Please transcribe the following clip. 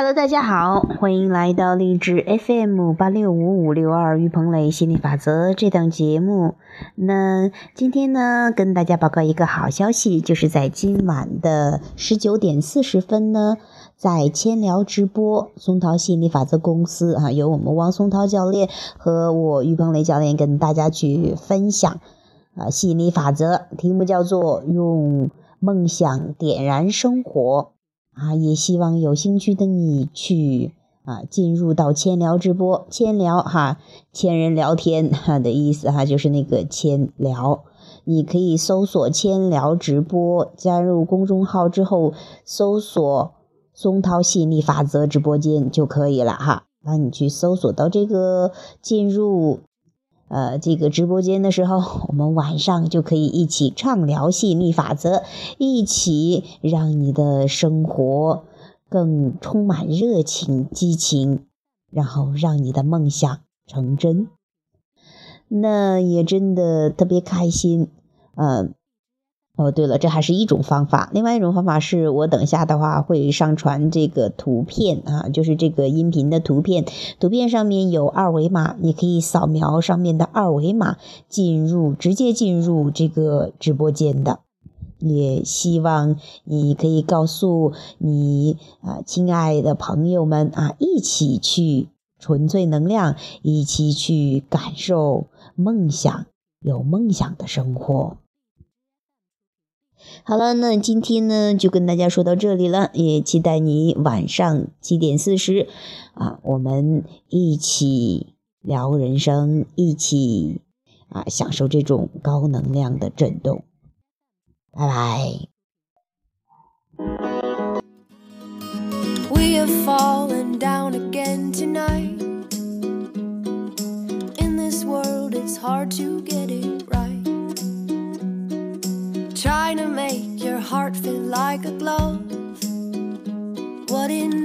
Hello，大家好，欢迎来到励志 FM 八六五五六二于鹏磊心理法则这档节目。那今天呢，跟大家报告一个好消息，就是在今晚的十九点四十分呢，在千聊直播松涛心理法则公司啊，由我们汪松涛教练和我于鹏磊教练跟大家去分享啊，吸引力法则，题目叫做用梦想点燃生活。啊，也希望有兴趣的你去啊，进入到千聊直播，千聊哈，千人聊天哈的意思哈，就是那个千聊。你可以搜索千聊直播，加入公众号之后，搜索松涛吸引力法则直播间就可以了哈。那你去搜索到这个进入。呃，这个直播间的时候，我们晚上就可以一起畅聊吸引力法则，一起让你的生活更充满热情、激情，然后让你的梦想成真。那也真的特别开心，呃。哦，对了，这还是一种方法。另外一种方法是我等下的话会上传这个图片啊，就是这个音频的图片。图片上面有二维码，你可以扫描上面的二维码进入，直接进入这个直播间的。也希望你可以告诉你啊，亲爱的朋友们啊，一起去纯粹能量，一起去感受梦想，有梦想的生活。好了，那今天呢就跟大家说到这里了，也期待你晚上七点四十啊，我们一起聊人生，一起啊享受这种高能量的震动。拜拜。trying to make your heart feel like a glove. What in